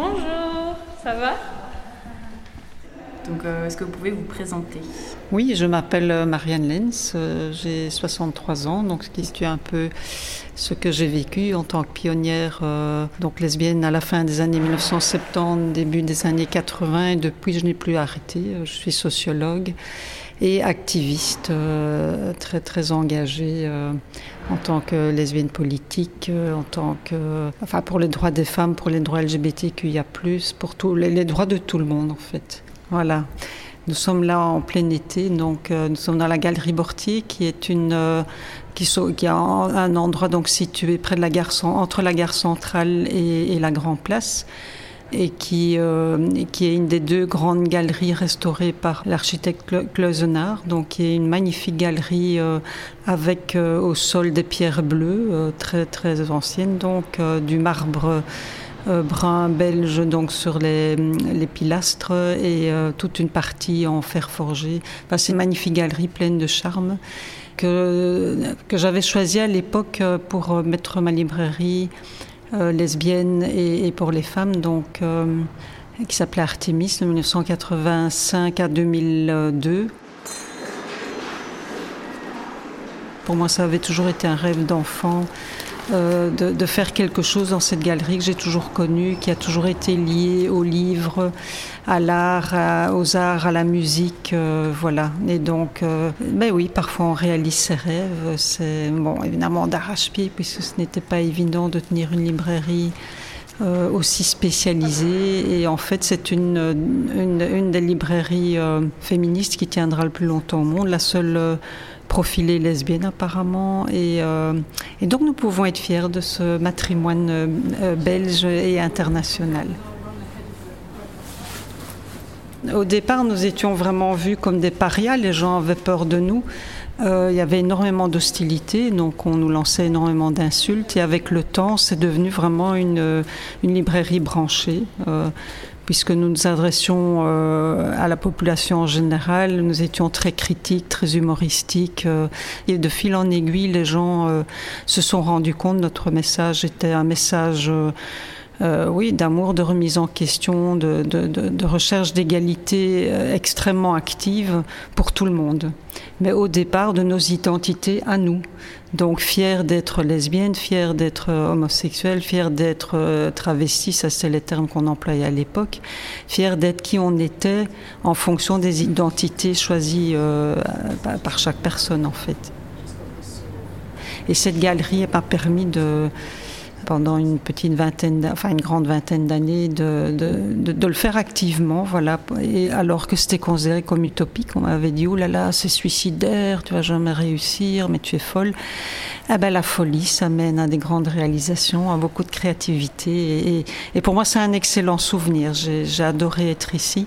Bonjour, ça va? Donc, euh, est-ce que vous pouvez vous présenter? Oui, je m'appelle euh, Marianne Lenz, euh, j'ai 63 ans, donc ce qui situe un peu ce que j'ai vécu en tant que pionnière donc lesbienne à la fin des années 1970, début des années 80, et depuis je n'ai plus arrêté. Je suis sociologue et activiste très très engagée en tant que lesbienne politique, en tant que enfin pour les droits des femmes, pour les droits LGBTQIA+, pour tous les, droits de tout le monde en fait. Voilà. Nous sommes là en plein été, donc euh, nous sommes dans la galerie Bortier, qui est une euh, qui, a un endroit donc situé près de la gare entre la gare centrale et, la Grand Place, et qui euh, qui est une des deux grandes galeries restaurées par l'architecte Closenard, donc qui est une magnifique galerie avec au sol des pierres bleues très très anciennes, donc du marbre euh, brun belge donc sur les, les pilastres et euh, toute une partie en fer forgé. Enfin, c'est une magnifique galerie pleine de charme que, que j'avais choisi à l'époque euh, pour mettre ma librairie lesbienne et, pour les femmes, donc, qui s'appelait Artemis de 1985 à 2002. Pour moi, ça avait toujours été un rêve d'enfant euh, de, faire quelque chose dans cette galerie que j'ai toujours connue, qui a toujours été liée aux livres, à l'art, aux arts, à la musique, euh, voilà. Et donc, euh, ben oui, parfois on réalise ses rêves. C'est bon, évidemment d'arrache-pied, puisque ce n'était pas évident de tenir une librairie. aussi spécialisée et en fait c'est une, une, des librairies féministes qui tiendra le plus longtemps au monde, la seule profilée lesbienne apparemment. Et, euh, et, donc nous pouvons être fiers de ce matrimoine euh, belge et international. Au départ, nous étions vraiment vus comme des parias, les gens avaient peur de nous. Euh, il y avait énormément d'hostilité, donc on nous lançait énormément d'insultes. Et avec le temps, c'est devenu vraiment une librairie branchée puisque nous nous adressions euh, à la population en général, nous étions très critiques, très humoristiques. Euh, et de fil en aiguille, les gens euh, se sont rendus compte que notre message était un message euh, oui, d'amour, de remise en question, de, recherche d'égalité euh, extrêmement active pour tout le monde. Mais au départ, de nos identités à nous. Donc, fière d'être lesbienne, fière d'être homosexuelle, fière d'être euh, travestie, ça c'est les termes qu'on employait à l'époque, fière d'être qui on était en fonction des identités choisies par chaque personne en fait. Et cette galerie m'a permis de pendant une petite vingtaine, enfin une grande vingtaine d'années, de, le faire activement, voilà. Et alors que c'était considéré comme utopique, on m'avait dit oh là là, c'est suicidaire, tu vas jamais réussir, mais tu es folle. Ah ben la folie, ça mène à des grandes réalisations, à beaucoup de créativité. Et, pour moi, c'est un excellent souvenir. J'ai adoré être ici.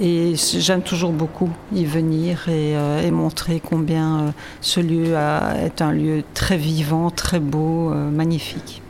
Et j'aime toujours beaucoup y venir et, euh, montrer combien euh, ce lieu est un lieu très vivant, très beau, euh, magnifique.